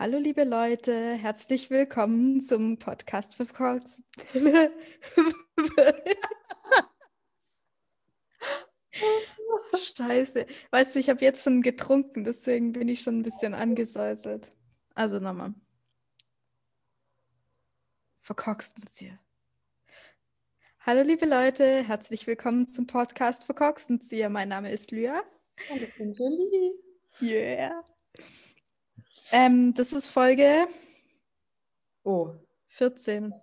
Hallo liebe Leute, herzlich willkommen zum Podcast für Cox. Scheiße. Weißt du, ich habe jetzt schon getrunken, deswegen bin ich schon ein bisschen angesäuselt. Also nochmal. Verkorksten Sie. Hallo liebe Leute, herzlich willkommen zum Podcast Verkorksten Sie. Mein Name ist Lya. Und ich bin Julie. Yeah. Ähm, das ist Folge Oh, 14,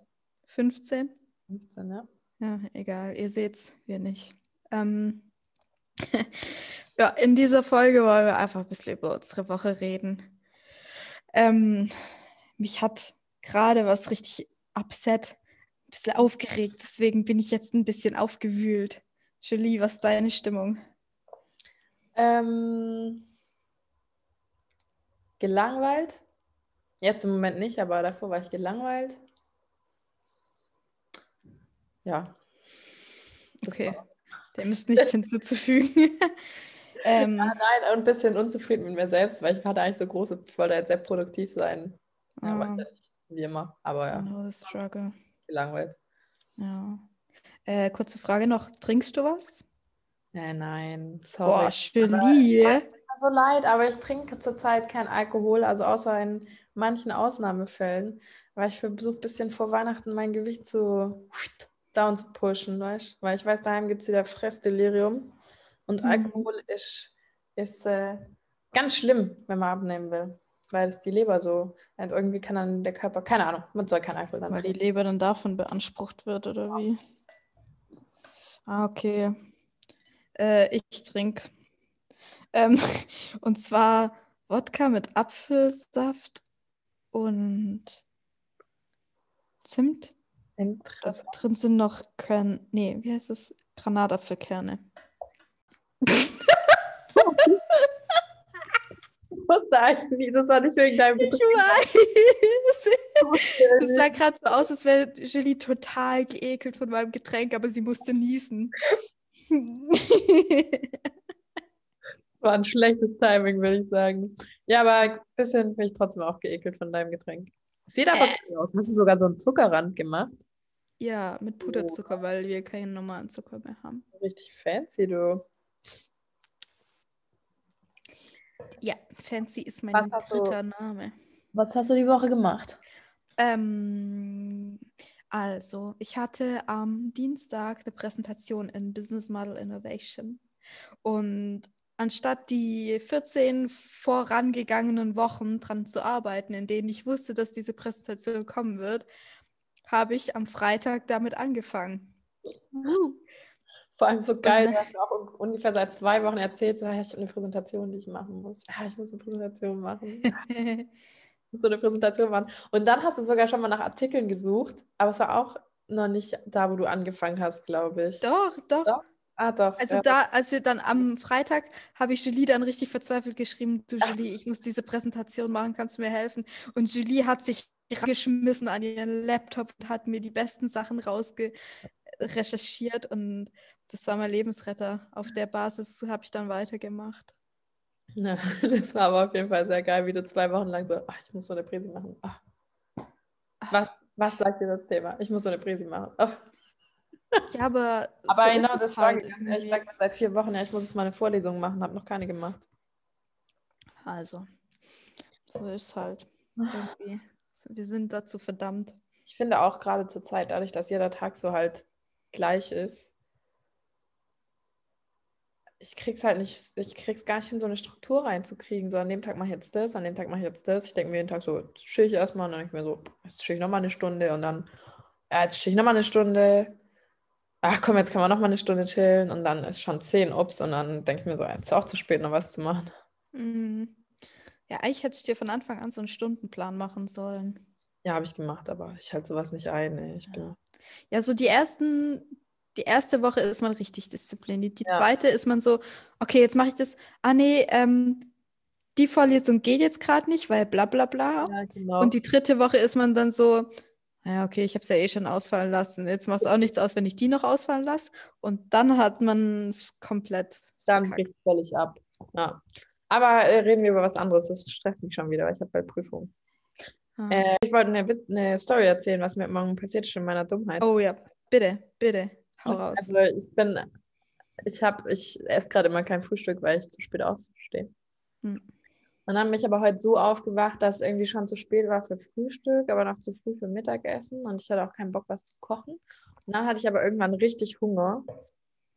15. 15, ja. Ja, egal, ihr seht's, wir nicht. Ähm, ja, in dieser Folge wollen wir einfach ein bisschen über unsere Woche reden. Ähm, mich hat gerade was richtig upset, ein bisschen aufgeregt, deswegen bin ich jetzt ein bisschen aufgewühlt. Julie, was ist deine Stimmung? Ähm, gelangweilt. Jetzt im Moment nicht, aber davor war ich gelangweilt. Ja. Das Okay, dem ist nichts hinzuzufügen. ähm, Ja, nein, und ein bisschen unzufrieden mit mir selbst, weil ich hatte eigentlich so große, ich wollte jetzt sehr produktiv sein. Aber ah, nicht, wie immer. Aber ja, oh, struggle. gelangweilt. Ja. Äh, kurze Frage noch, trinkst du was? Nein, Boah, sorry. Julie. So leid, aber ich trinke zurzeit kein Alkohol, also außer in manchen Ausnahmefällen, weil ich versuche ein bisschen vor Weihnachten mein Gewicht zu down zu pushen, weißt Weil ich weiß, daheim gibt es wieder Fressdelirium und Mhm. Alkohol ist, ist äh, ganz schlimm, wenn man abnehmen will, weil es die Leber so, und irgendwie kann dann der Körper, keine Ahnung, man soll kein Alkohol dann Weil die. Leber dann davon beansprucht wird, oder wie? Ah, okay. Äh, ich trinke. Ähm, und zwar Wodka mit Apfelsaft und Zimt. Da Interessant. drin sind noch Kern, nee, wie heißt es? Granatapfelkerne. Ich eigentlich nicht, das war nicht wegen deinem Ich Betrieb. weiß. Es sah gerade so aus, als wäre Julie total geekelt von meinem Getränk, aber sie musste niesen. War ein schlechtes Timing, würde ich sagen. Ja, aber ein bisschen bin ich trotzdem auch geekelt von deinem Getränk. Sieht aber Äh. aus. Hast du sogar so einen Zuckerrand gemacht? ja, mit Puderzucker, weil wir keinen normalen Zucker mehr haben. Richtig fancy, du. Ja, Fancy ist mein Was hast du- dritter Name. Was hast du die Woche gemacht? Ähm, also, ich hatte am Dienstag eine Präsentation in Business Model Innovation. Und anstatt die 14 vorangegangenen Wochen dran zu arbeiten, in denen ich wusste, dass diese Präsentation kommen wird, habe ich am Freitag damit angefangen. Vor allem so geil, Und- du auch un- ungefähr seit zwei Wochen erzählt, so, ich habe eine Präsentation, die ich machen muss. Ja, ich muss eine Präsentation machen. Ich muss so eine Präsentation machen. Und dann hast du sogar schon mal nach Artikeln gesucht, aber es war auch noch nicht da, wo du angefangen hast, glaube ich. Doch, doch. Doch, Ah, doch. Also ja. da, als wir dann am Freitag, habe ich Julie dann richtig verzweifelt geschrieben, du Julie, ich muss diese Präsentation machen, kannst du mir helfen? Und Julie hat sich geschmissen an ihren Laptop und hat mir die besten Sachen rausge recherchiert und das war mein Lebensretter. Auf der Basis habe ich dann weitergemacht. Ja, das war aber auf jeden Fall sehr geil, wie du zwei Wochen lang so, ach, ich muss so eine Präsi machen. Ach. Was, was sagt dir das Thema? Ich muss so eine Präsi machen. Ach. Ja, aber Aber so genau, das es war halt ich sage seit vier Wochen, ja, ich muss jetzt mal eine Vorlesung machen, habe noch keine gemacht. Also, so ist halt irgendwie. Wir sind dazu verdammt. Ich finde auch gerade zur Zeit, dadurch, dass jeder Tag so halt gleich ist, ich krieg's halt nicht, ich krieg's gar nicht hin, so eine Struktur reinzukriegen. So an dem Tag mache ich jetzt das, an dem Tag mache ich jetzt das. Ich denke mir jeden Tag so, jetzt chill ich erstmal und dann denke ich mir so, jetzt chill ich nochmal eine Stunde und dann, ja, jetzt chill ich nochmal eine Stunde. Ach komm, jetzt kann man nochmal eine Stunde chillen und dann ist schon 10 ups und dann denke ich mir so, jetzt ist auch zu spät, noch was zu machen. Mhm. Ja, eigentlich hätte ich dir von Anfang an so einen Stundenplan machen sollen. Ja, habe ich gemacht, aber ich halte sowas nicht ein. Ey. Ich bin, Ja, so die ersten, die erste Woche ist man richtig diszipliniert. Die Ja. zweite ist man so, okay, jetzt mache ich das. Ah nee, ähm, die Vorlesung geht jetzt gerade nicht, weil bla bla bla. ja, genau. Und die dritte Woche ist man dann so, ja, okay, ich habe es ja eh schon ausfallen lassen. Jetzt macht es auch nichts aus, wenn ich die noch ausfallen lasse. Und dann hat man es komplett. Dann verkackt. bricht völlig ab. Ja. Aber äh, reden wir über was anderes. Das stresst mich schon wieder, weil ich habe bald Prüfung. Ah. Äh, ich wollte eine, eine Story erzählen, was mir morgen passiert ist in meiner Dummheit. Oh ja, bitte, bitte, hau raus. Also ich bin, ich habe, ich esse gerade immer kein Frühstück, weil ich zu spät aufstehe. Hm. Und dann bin ich aber heute so aufgewacht, dass es irgendwie schon zu spät war für Frühstück, aber noch zu früh für Mittagessen und ich hatte auch keinen Bock, was zu kochen. Und dann hatte ich aber irgendwann richtig Hunger.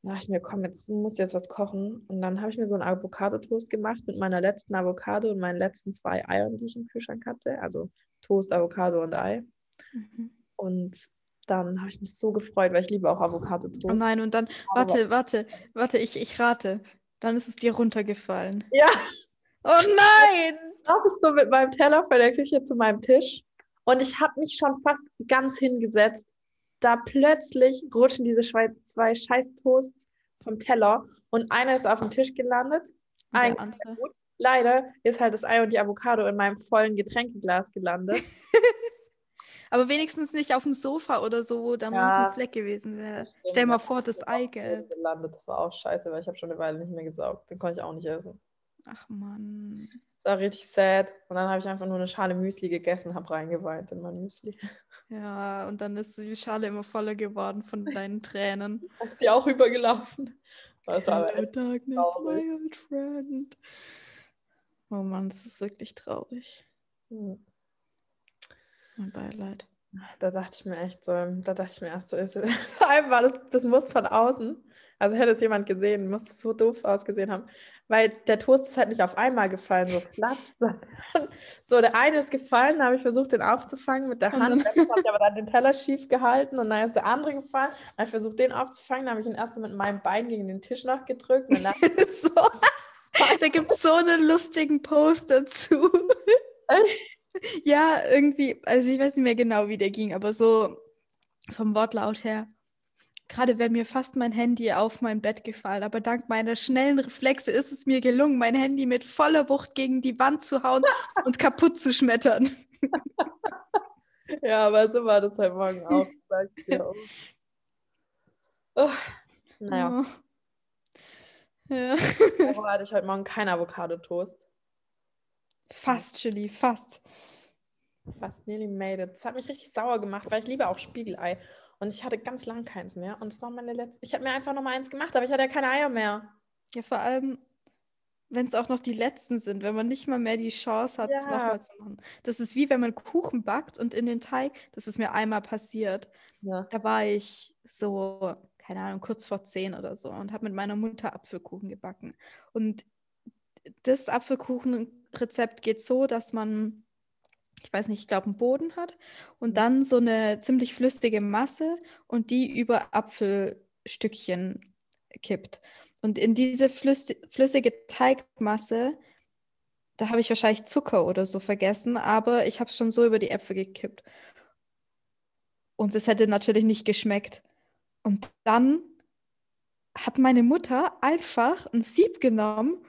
Da dachte ich mir, komm, jetzt muss ich jetzt was kochen. Und dann habe ich mir so einen Avocado-Toast gemacht mit meiner letzten Avocado und meinen letzten zwei Eiern, die ich im Kühlschrank hatte. Also Toast, Avocado und Ei. Mhm. Und dann habe ich mich so gefreut, weil ich liebe auch Oh Avocado-Toast. nein, und dann, warte, warte, warte, ich, ich rate. Dann ist es dir runtergefallen. Ja, Oh nein! laufe ich so mit meinem Teller vor der Küche zu meinem Tisch und ich habe mich schon fast ganz hingesetzt. Da plötzlich rutschen diese zwei, scheiß Toasts vom Teller und einer ist auf dem Tisch gelandet. Ein, leider ist halt das Ei und die Avocado in meinem vollen Getränkeglas gelandet. Aber wenigstens nicht auf dem Sofa oder so, wo da Ja. ein Fleck gewesen wäre. Stell mal vor, das Eigelb. gelandet. Das war auch scheiße, weil ich habe schon eine Weile nicht mehr gesaugt. Den konnte ich auch nicht essen. Ach Mann. Das war richtig sad. Und dann habe ich einfach nur eine Schale Müsli gegessen, habe reingeweint in mein Müsli. Ja, und dann ist die Schale immer voller geworden von deinen Tränen. Ist die auch übergelaufen? Das war Hello, darkness, traurig. my old friend. Oh Mann, das ist wirklich traurig. Hm. Mein Beileid. Da dachte ich mir echt so, da dachte ich mir erst so, ist, vor allem war das, das muss von außen, also hätte es jemand gesehen, muss es so doof ausgesehen haben, weil der Toast ist halt nicht auf einmal gefallen, so sondern so der eine ist gefallen, da habe ich versucht, den aufzufangen mit der Hand, dann- habe ich aber dann den Teller schief gehalten und dann ist der andere gefallen, dann habe ich versucht, den aufzufangen, dann habe ich ihn erst mit meinem Bein gegen den Tisch noch gedrückt und dann so. Da gibt es so einen lustigen Post dazu. ja, irgendwie, also ich weiß nicht mehr genau, wie der ging, aber so vom Wortlaut her. Gerade wäre mir fast mein Handy auf mein Bett gefallen, aber dank meiner schnellen Reflexe ist es mir gelungen, mein Handy mit voller Wucht gegen die Wand zu hauen und kaputt zu schmettern. Ja, aber so war das heute Morgen auch. dir auch. Oh, naja, Ja. warum hatte ich heute Morgen keinen Avocado-Toast? Fast, Chili, fast. Fast nearly made it. Das hat mich richtig sauer gemacht, weil ich liebe auch Spiegelei. Und ich hatte ganz lang keins mehr. Und es war meine letzte. Ich habe mir einfach noch mal eins gemacht, aber ich hatte ja keine Eier mehr. Ja, vor allem, wenn es auch noch die letzten sind, wenn man nicht mal mehr die Chance hat, es Ja. nochmal zu machen. Das ist wie wenn man Kuchen backt und in den Teig, das ist mir einmal passiert. Ja. Da war ich so, keine Ahnung, kurz vor zehn oder so und habe mit meiner Mutter Apfelkuchen gebacken. Und das Apfelkuchenrezept geht so, dass man, ich weiß nicht, ich glaube, einen Boden hat und dann so eine ziemlich flüssige Masse und die über Apfelstückchen kippt. Und in diese flüssi- flüssige Teigmasse, da habe ich wahrscheinlich Zucker oder so vergessen, aber ich habe es schon so über die Äpfel gekippt. Und es hätte natürlich nicht geschmeckt. Und dann hat meine Mutter einfach ein Sieb genommen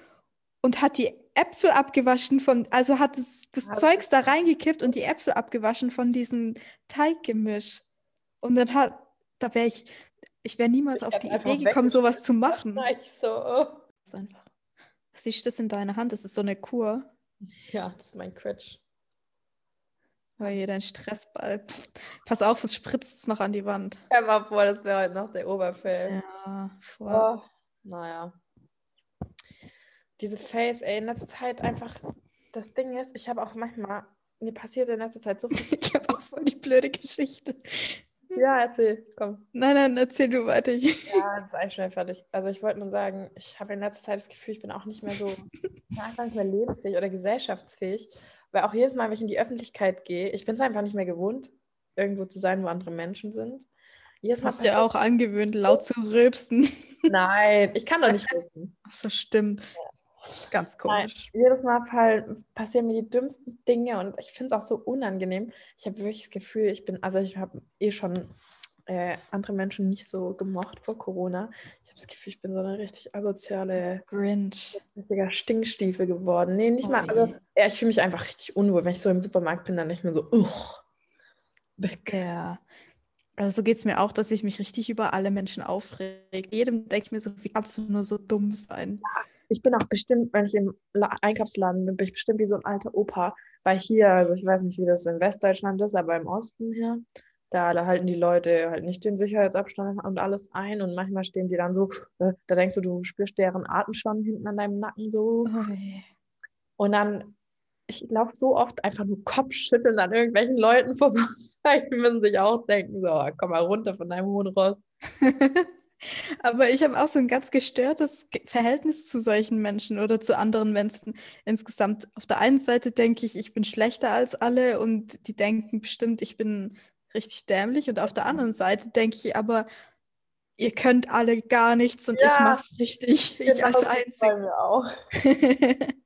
und hat die Äpfel abgewaschen von, also hat das, das Also- Zeugs da reingekippt und die Äpfel abgewaschen von diesem Teiggemisch. Und dann hat, da wäre ich, ich wäre niemals Ich auf die Idee gekommen, sowas zu machen. Ich so. Oh. Das ist einfach. Siehst du das in deiner Hand? Das ist so eine Kur. Ja, das ist mein Quetsch. Weil hier dein Stressball. Pff, Pass auf, sonst spritzt es noch an die Wand. Stell mal vor, das wäre heute noch der Oberfell. Ja, voll. Oh, naja. Diese Face, ey, in letzter Zeit einfach. Das Ding ist, ich habe auch manchmal. Mir passiert in letzter Zeit so viel. Ich habe auch voll die blöde Geschichte. ja, erzähl, komm. Nein, nein, erzähl du weiter. Ja, das ist eigentlich schnell fertig. Also ich wollte nur sagen, ich habe in letzter Zeit das Gefühl, ich bin auch nicht mehr so, ich bin einfach nicht mehr lebensfähig oder gesellschaftsfähig. Weil auch jedes Mal, wenn ich in die Öffentlichkeit gehe, ich bin es einfach nicht mehr gewohnt, irgendwo zu sein, wo andere Menschen sind. Jedes Hast du dir auch angewöhnt, laut zu rülpsen. Nein, ich kann doch nicht wissen. Ach so, stimmt. Ganz komisch. Jedes Mal fall, passieren mir die dümmsten Dinge und ich finde es auch so unangenehm. Ich habe wirklich das Gefühl, ich bin, also ich habe eh schon äh, andere Menschen nicht so gemocht vor Corona. Ich habe das Gefühl, ich bin so eine richtig asoziale, Grinch. richtiger Stinkstiefel geworden. Nee, nicht Oh mal, also ja, ich fühle mich einfach richtig unwohl, wenn ich so im Supermarkt bin, dann nicht mehr so, uch, weg. Ja. Also so geht es mir auch, dass ich mich richtig über alle Menschen aufrege. Jedem denke ich mir so, wie kannst du nur so dumm sein? Ich bin auch bestimmt, wenn ich im La Einkaufsladen bin, bin ich bestimmt wie so ein alter Opa. Weil hier, also ich weiß nicht, wie das in Westdeutschland ist, aber im Osten hier, da, da halten die Leute halt nicht den Sicherheitsabstand und alles ein und manchmal stehen die dann so, äh, da denkst du, du spürst deren Atem schon hinten an deinem Nacken so. Ui. Und dann, ich laufe so oft einfach nur Kopfschütteln an irgendwelchen Leuten vorbei. Die müssen sich auch denken, so, komm mal runter von deinem hohen Ross. Aber ich habe auch so ein ganz gestörtes Ge- Verhältnis zu solchen Menschen oder zu anderen Menschen insgesamt. Auf der einen Seite denke ich, ich bin schlechter als alle und die denken bestimmt, ich bin richtig dämlich. Und auf der anderen Seite denke ich aber, ihr könnt alle gar nichts und ich Ja, mach's richtig. Ich als bei mir auch. Einzige.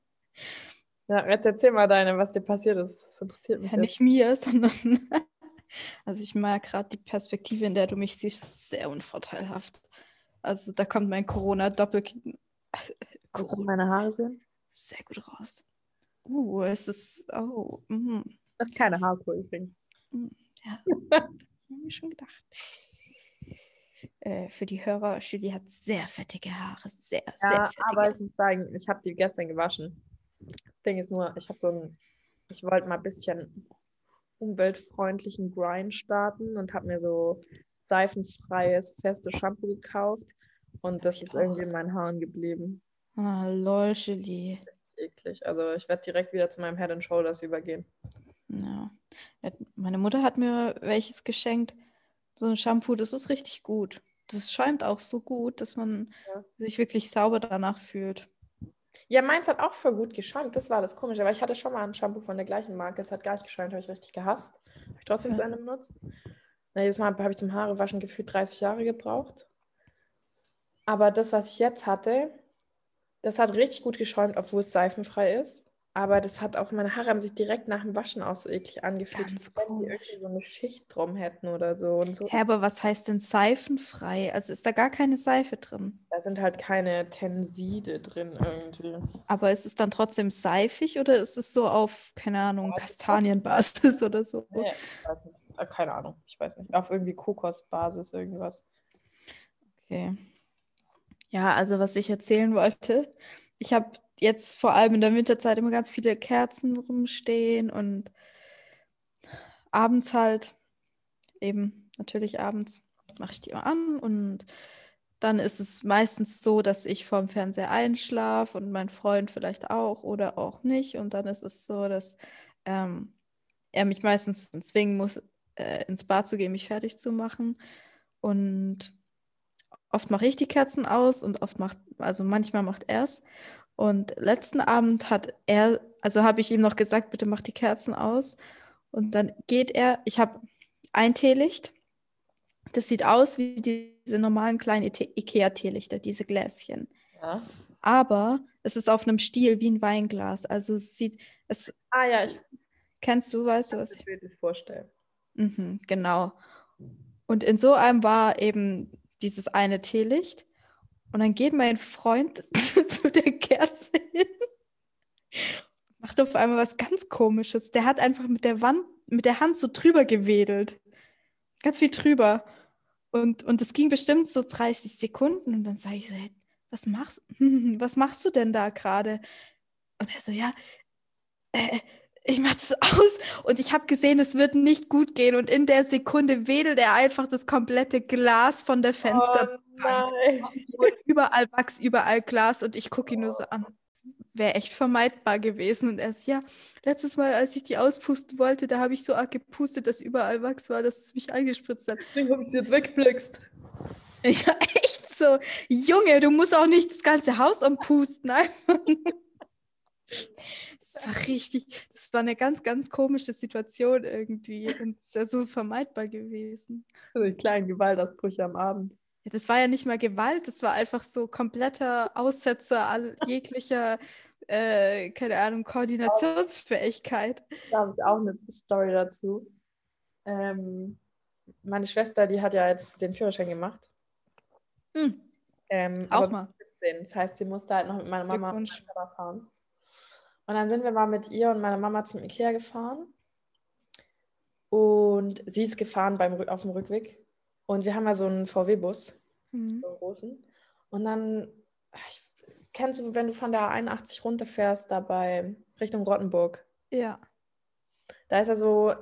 Ja, jetzt erzähl mal deine, was dir passiert ist. Das interessiert mich Ja, jetzt. nicht mir, sondern also ich mag gerade die Perspektive, in der du mich siehst, ist sehr unvorteilhaft. Also da kommt mein du Corona meine Haare sehen? sehr gut raus. Uh, es ist, oh, mm, Das ist keine Haarkur übrigens. ja, hab ich mir schon gedacht. Äh, für die Hörer, Julie hat sehr fettige Haare, sehr, sehr Ja, fettige. aber ich muss sagen, ich habe die gestern gewaschen. Das Ding ist nur, ich habe so ein, ich wollte mal ein bisschen umweltfreundlichen Grind starten und habe mir so seifenfreies, festes Shampoo gekauft. Und das ich ist auch. irgendwie in meinen Haaren geblieben. Ah, lol, ist eklig. Also ich werde direkt wieder zu meinem Head and Shoulders übergehen. Ja. Ja, Meine Mutter hat mir welches geschenkt. So ein Shampoo, das ist richtig gut. Das schäumt auch so gut, dass man Ja. sich wirklich sauber danach fühlt. Ja, meins hat auch voll gut geschäumt. Das war das Komische. Aber ich hatte schon mal ein Shampoo von der gleichen Marke. Es hat gar nicht geschäumt, habe ich richtig gehasst. Habe ich trotzdem Ja. zu Ende benutzt. Na, jedes Mal habe ich zum Haarewaschen gefühlt 30 Jahre gebraucht. Aber das, was ich jetzt hatte, das hat richtig gut geschäumt, obwohl es seifenfrei ist. Aber das hat auch, meine Haare haben sich direkt nach dem Waschen auch so eklig angefühlt. Ganz wenn die irgendwie so eine Schicht drum hätten oder so. Und so. Hä, aber was heißt denn seifenfrei? Also ist da gar keine Seife drin? Da sind halt keine Tenside drin irgendwie. Aber ist es dann trotzdem seifig oder ist es so auf, keine Ahnung, Kastanienbasis oder so? Nee. Ah, Keine Ahnung, ich weiß nicht. Auf irgendwie Kokosbasis irgendwas. Okay. Ja, also was ich erzählen wollte, ich habe jetzt vor allem in der Winterzeit immer ganz viele Kerzen rumstehen und abends halt, eben natürlich abends mache ich die immer an und dann ist es meistens so, dass ich vorm Fernseher einschlafe und mein Freund vielleicht auch oder auch nicht und dann ist es so, dass ähm, er mich meistens zwingen muss, äh, ins Bad zu gehen, mich fertig zu machen und oft mache ich die Kerzen aus und oft macht, also manchmal macht er es. Und letzten Abend hat er, also habe ich ihm noch gesagt, bitte mach die Kerzen aus. Und dann geht er, ich habe ein Teelicht. Das sieht aus wie diese normalen kleinen Ikea-Teelichter, diese Gläschen. Ja. Aber es ist auf einem Stiel wie ein Weinglas. Also es sieht, es Ah ja, ich kennst du, weißt du, was ich das bildlich vorstellen. Mhm, genau. Und in so einem war eben dieses eine Teelicht. Und dann geht mein Freund zu der Kerze hin, macht auf einmal was ganz Komisches. Der hat einfach mit der Wand, mit der Hand so drüber gewedelt. Ganz viel drüber. Und, und es ging bestimmt so 30 Sekunden. Und dann sage ich so, hey, was machst, was machst du denn da gerade? Und er so, ja, äh, ich mach das aus und ich habe gesehen, es wird nicht gut gehen. Und in der Sekunde wedelt er einfach das komplette Glas von der Fenster. Oh überall Wachs, überall Glas und ich gucke ihn nur so an. Wäre echt vermeidbar gewesen. Und er ist, ja, letztes Mal, als ich die auspusten wollte, da habe ich so arg gepustet, dass überall Wachs war, dass es mich angespritzt hat. Deswegen habe ich sie jetzt weggeflext. Ich war echt so, Junge, du musst auch nicht das ganze Haus umpusten. Das war richtig, das war eine ganz, ganz komische Situation irgendwie und es wäre so vermeidbar gewesen. Also die kleinen Gewaltausbrüche am Abend. Ja, Das war ja nicht mal Gewalt, das war einfach so kompletter Aussetzer all, jeglicher, äh, keine Ahnung, Koordinationsfähigkeit. Da habe ich auch eine Story dazu. Ähm, meine Schwester, die hat ja jetzt den Führerschein gemacht. Hm, Ähm, auch mal. 17. Das heißt, sie musste halt noch mit meiner Mama fahren. Und dann sind wir mal mit ihr und meiner Mama zum Ikea gefahren. Und sie ist gefahren beim, auf dem Rückweg. Und wir haben ja so einen VW-Bus, Hm. so einen großen. Und dann, ich, kennst du, wenn du von der 81 runterfährst, dabei Richtung Rottenburg? Ja. Da ist ja so,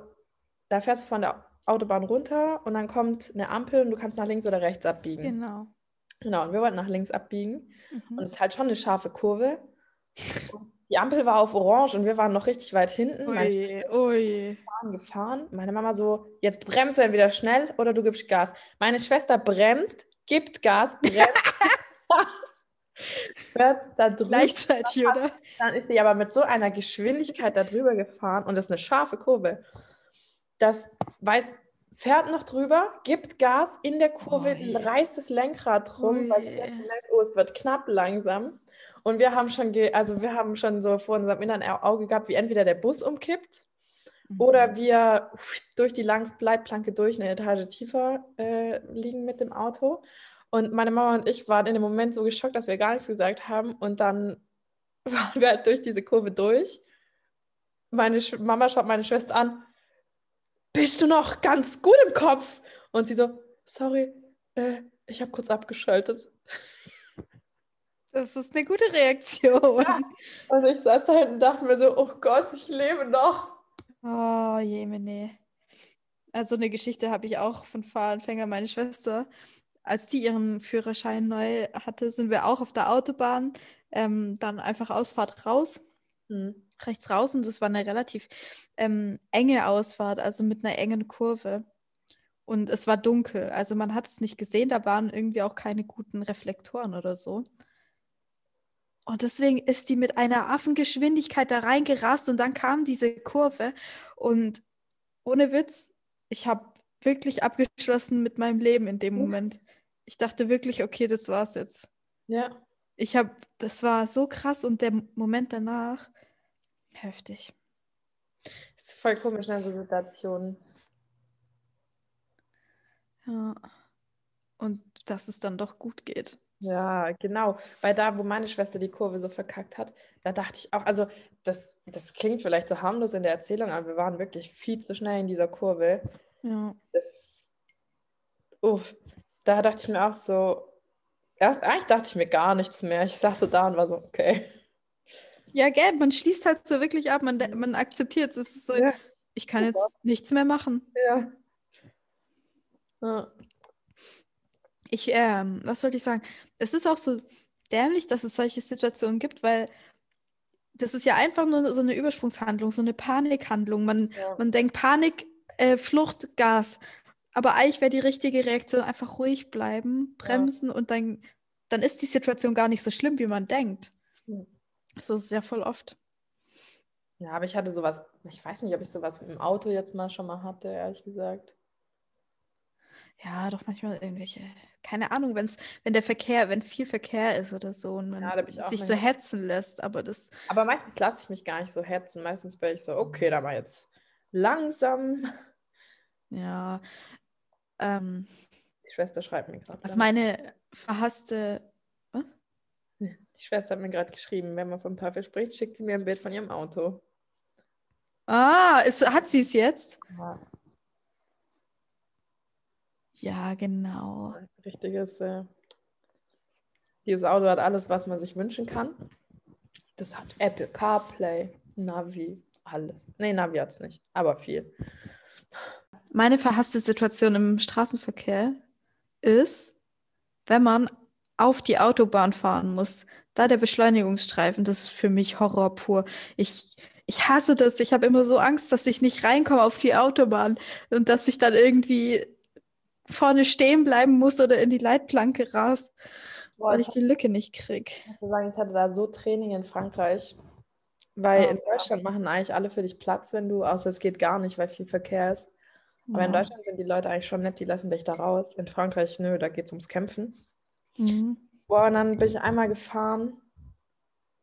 da fährst du von der Autobahn runter und dann kommt eine Ampel und du kannst nach links oder rechts abbiegen. Genau. Genau, und wir wollten nach links abbiegen. Mhm. Und es ist halt schon eine scharfe Kurve. Und die Ampel war auf Orange und wir waren noch richtig weit hinten. Meine Ui, ui. Fahren gefahren. Meine Mama so, jetzt bremst du entweder schnell oder du gibst Gas. Meine Schwester bremst, gibt Gas, bremst. fährt da drüber. Gleichzeitig, oder? Dann ist sie aber mit so einer Geschwindigkeit da drüber gefahren und das ist eine scharfe Kurve. Das weiß, fährt noch drüber, gibt Gas in der Kurve, Ui. reißt das Lenkrad rum, weil sie merkt, oh, es wird knapp langsam. Und wir haben schon, ge also wir haben schon so vor unserem inneren Auge gehabt, wie entweder der Bus umkippt Mhm. oder wir durch die Lang Leitplanke durch eine Etage tiefer äh, liegen mit dem Auto. Und meine Mama und ich waren in dem Moment so geschockt, dass wir gar nichts gesagt haben. Und dann waren wir halt durch diese Kurve durch. Meine Sch Mama schaut meine Schwester an. Bist du noch ganz gut im Kopf? Und sie so, sorry, äh, ich habe kurz abgeschaltet. Das ist eine gute Reaktion. Ja. Und ich saß da hinten und dachte mir so, oh Gott, ich lebe noch. Oh, jemine. Also eine Geschichte habe ich auch von Fahranfänger, meine Schwester. Als die ihren Führerschein neu hatte, sind wir auch auf der Autobahn, ähm, dann einfach Ausfahrt raus, Hm. rechts raus und das war eine relativ ähm, enge Ausfahrt, also mit einer engen Kurve. Und es war dunkel, also man hat es nicht gesehen, da waren irgendwie auch keine guten Reflektoren oder so. Und deswegen ist die mit einer Affengeschwindigkeit da reingerast und dann kam diese Kurve und ohne Witz, ich habe wirklich abgeschlossen mit meinem Leben in dem Moment. Ich dachte wirklich, okay, das war's jetzt. Ja. Ich habe, das war so krass und der Moment danach, heftig. Das ist voll komisch in so Situationen. Ja. Und dass es dann doch gut geht. Ja, genau. Weil da, wo meine Schwester die Kurve so verkackt hat, da dachte ich auch, also das, das klingt vielleicht so harmlos in der Erzählung, aber wir waren wirklich viel zu schnell in dieser Kurve. Ja. Das, uff, da dachte ich mir auch so, erst eigentlich dachte ich mir gar nichts mehr. Ich saß so da und war so, okay. Ja, gell, man schließt halt so wirklich ab, man, man akzeptiert es. Es ist so, Ja. ich kann jetzt nichts mehr machen. Ja. Ja. Ich, ähm, was wollte ich sagen? Es ist auch so dämlich, dass es solche Situationen gibt, weil das ist ja einfach nur so eine Übersprungshandlung, so eine Panikhandlung. Man, Ja. man denkt Panik, äh, Flucht, Gas. Aber eigentlich wäre die richtige Reaktion einfach ruhig bleiben, bremsen und dann, dann ist die Situation gar nicht so schlimm, wie man denkt. Hm. So ist es ja voll oft. Ja, aber ich hatte sowas, ich weiß nicht, ob ich sowas im Auto jetzt mal schon mal hatte, ehrlich gesagt. Ja, doch manchmal irgendwelche, keine Ahnung, wenn's, wenn der Verkehr, wenn viel Verkehr ist oder so und man Ja, da sich so hetzen lässt, aber das, Aber meistens lasse ich mich gar nicht so hetzen. Meistens bin ich so, okay, dann mal jetzt langsam. ja, ähm, Die Schwester schreibt mir gerade. was meine verhasste, was? Die Schwester hat mir gerade geschrieben, wenn man vom Teufel spricht, schickt sie mir ein Bild von ihrem Auto. Ah, ist, hat sie es jetzt? Ja, Ja, genau. richtiges. Äh, dieses Auto hat alles, was man sich wünschen kann. Das hat Apple CarPlay, Navi, alles. Nee, Navi hat es nicht, aber viel. Meine verhasste Situation im Straßenverkehr ist, wenn man auf die Autobahn fahren muss. Da der Beschleunigungsstreifen, das ist für mich Horror pur. Ich, ich hasse das. Ich habe immer so Angst, dass ich nicht reinkomme auf die Autobahn und dass ich dann irgendwie vorne stehen bleiben muss oder in die Leitplanke ras, Boah, weil ich ich die Lücke nicht krieg. muss sagen, ich hatte da so Training in Frankreich. Weil Oh. in Deutschland machen eigentlich alle für dich Platz, wenn du, außer es geht gar nicht, weil viel Verkehr ist. Aber in Ja. Deutschland sind die Leute eigentlich schon nett, die lassen dich da raus. In Frankreich, nö, da geht es ums Kämpfen. Mhm. Boah, und dann bin ich einmal gefahren.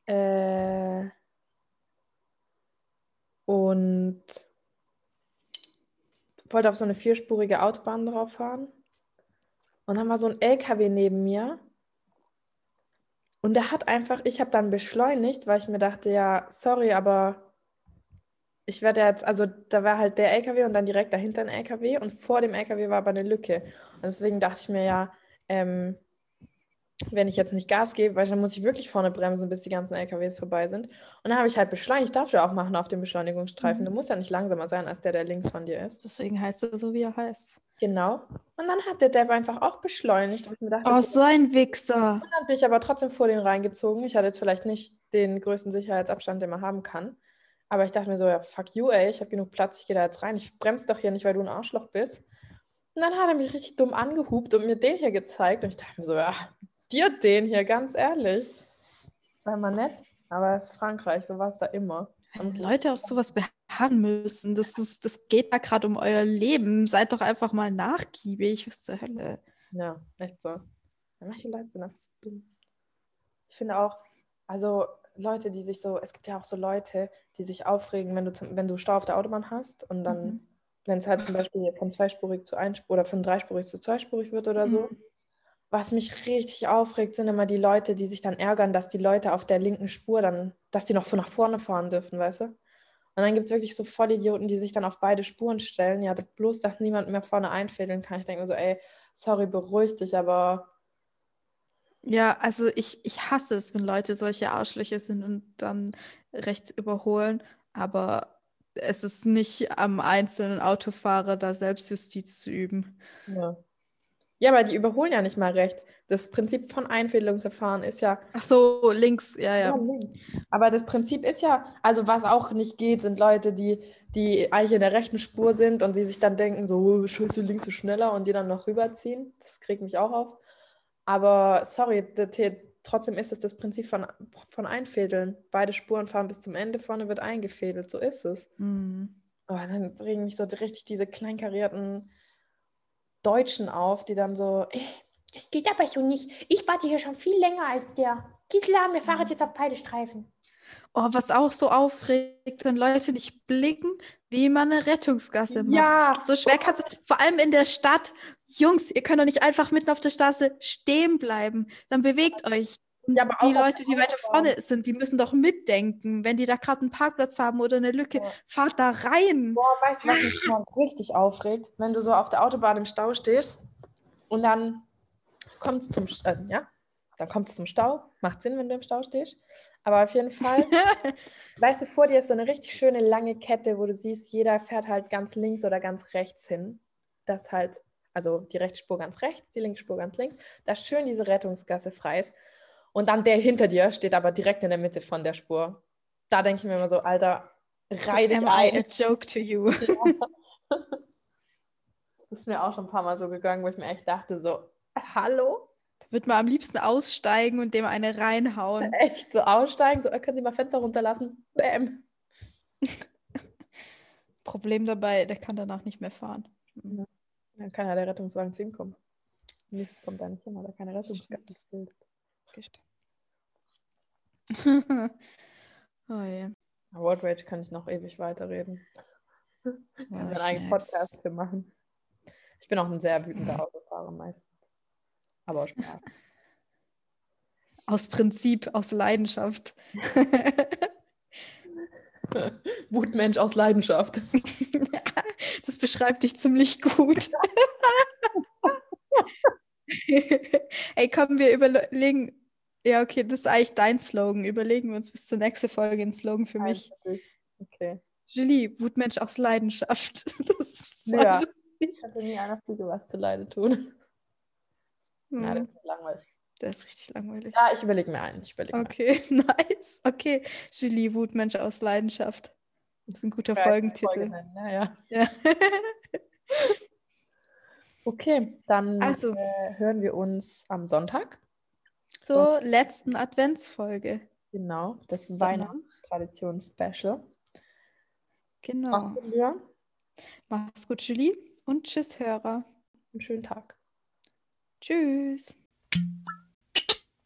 Äh, und wollte auf so eine vierspurige Autobahn drauf fahren. Und dann war so ein LKW neben mir. Und der hat einfach, ich habe dann beschleunigt, weil ich mir dachte, ja, sorry, aber ich werde jetzt, also da war halt der LKW und dann direkt dahinter ein LKW und vor dem LKW war aber eine Lücke. Und deswegen dachte ich mir, ja, ähm, wenn ich jetzt nicht Gas gebe, weil dann muss ich wirklich vorne bremsen, bis die ganzen LKWs vorbei sind. Und dann habe ich halt beschleunigt. Darf du auch machen auf dem Beschleunigungsstreifen. Mhm. Du musst ja nicht langsamer sein als der, der links von dir ist. Deswegen heißt er so, wie er heißt. Genau. Und dann hat der Dev einfach auch beschleunigt. Und ich mir dachte, Oh, okay, so ein Wichser. Und dann bin ich aber trotzdem vor den reingezogen. Ich hatte jetzt vielleicht nicht den größten Sicherheitsabstand, den man haben kann. Aber ich dachte mir so, ja, fuck you, ey, ich habe genug Platz, ich gehe da jetzt rein. Ich bremse doch hier nicht, weil du ein Arschloch bist. Und dann hat er mich richtig dumm angehupt und mir den hier gezeigt. Und ich dachte mir so, ja, dir den hier, ganz ehrlich. Sei mal nett. Aber es ist Frankreich, so war es da immer. Wenn Leute auf sowas beharren müssen, das, ist, das geht da gerade um euer Leben. Seid doch einfach mal nachgiebig. Was zur Hölle? Ja, echt so. Manche Leute sind einfach so dumm. Ich finde auch, also Leute, die sich so, es gibt ja auch so Leute, die sich aufregen, wenn du, zum, wenn du Stau auf der Autobahn hast und dann, Mhm. wenn es halt zum Beispiel von zweispurig zu einspurig oder von dreispurig zu zweispurig wird oder so. Mhm. Was mich richtig aufregt, sind immer die Leute, die sich dann ärgern, dass die Leute auf der linken Spur dann, dass die noch von nach vorne fahren dürfen, weißt du? Und dann gibt es wirklich so Vollidioten, die sich dann auf beide Spuren stellen, ja, bloß, dass niemand mehr vorne einfädeln kann. Ich denke mir so, ey, sorry, beruhig dich, aber Ja, also ich, ich hasse es, wenn Leute solche Arschlöcher sind und dann rechts überholen, aber es ist nicht am einzelnen Autofahrer, da Selbstjustiz zu üben. Ja. Ja, aber die überholen ja nicht mal rechts. Das Prinzip von Einfädelungsverfahren ist ja, Ach so, links, ja, ja ja. links. Aber das Prinzip ist ja, also was auch nicht geht, sind Leute, die, die eigentlich in der rechten Spur sind und die sich dann denken, so, oh, scheiße, links ist schneller und die dann noch rüberziehen. Das kriegt mich auch auf. Aber sorry, trotzdem ist es das Prinzip von, von Einfädeln. Beide Spuren fahren bis zum Ende, vorne wird eingefädelt. So ist es. Mhm. Oh, dann regen mich so richtig diese kleinkarierten Deutschen auf, die dann so, "Eh, Das geht aber so nicht. Ich warte hier schon viel länger als der. Gisela, wir fahren jetzt auf beide Streifen. Oh, was auch so aufregt, wenn Leute nicht blicken, wie man eine Rettungsgasse macht. ja, So schwer kannst du, vor allem in der Stadt. Jungs, ihr könnt doch nicht einfach mitten auf der Straße stehen bleiben. Dann bewegt euch. Und Ja, aber die Leute, die weiter vorne sind, die müssen doch mitdenken. Wenn die da gerade einen Parkplatz haben oder eine Lücke, Ja. fahrt da rein. Boah, weißt du, was mich immer richtig aufregt? Wenn du so auf der Autobahn im Stau stehst und dann kommt es zum, äh, ja, dann kommt es zum Stau. Macht Sinn, wenn du im Stau stehst. Aber auf jeden Fall, weißt du, vor dir ist so eine richtig schöne lange Kette, wo du siehst, jeder fährt halt ganz links oder ganz rechts hin. Das halt, also die rechte Spur ganz rechts, die linke Spur ganz links, dass schön diese Rettungsgasse frei ist. Und dann der hinter dir steht aber direkt in der Mitte von der Spur. Da denke ich mir immer so, Alter, reih dich Am I a ein. joke to you? Das ist mir auch schon ein paar Mal so gegangen, wo ich mir echt dachte, so, hallo? Da wird man am liebsten aussteigen und dem eine reinhauen. Echt so aussteigen, so, können Sie mal Fenster runterlassen? Bäm. Problem dabei, der kann danach nicht mehr fahren. Dann kann ja der Rettungswagen zu ihm kommen. Mist kommt da nicht hin, weil er keine Rettungsgasse fehlt. Gestimmt. oh je. Road Rage kann ich noch ewig weiterreden. Ja, Kann ich wir einen eigenen. Podcast für machen. Ich bin auch ein sehr wütender Autofahrer meistens. Aber auch Spaß. Aus Prinzip, aus Leidenschaft. Wutmensch aus Leidenschaft. das beschreibt dich ziemlich gut. Ey, komm, wir überlegen. Ja, okay, das ist eigentlich dein Slogan. Überlegen wir uns bis zur nächsten Folge einen Slogan für mich. Okay. Julie, Wutmensch aus Leidenschaft. Das ist voll Ja. Ich hatte nie einer Fliege was zu Leide tun. Ja, Hm, das ist langweilig. Der ist richtig langweilig. Ja, ich überlege mir einen. Ich überlege Okay, nice. Okay, Julie, Wutmensch aus Leidenschaft. Das ist ein guter einen. Folgentitel. Ja, ja. Ja. Okay, dann Also. äh, hören wir uns am Sonntag. Zur letzten Adventsfolge. Genau, das Genau. Weihnachtstradition-Special. Genau. Mach's gut. Mach's gut, Julie. Und tschüss, Hörer. Einen schönen Tag. Tschüss.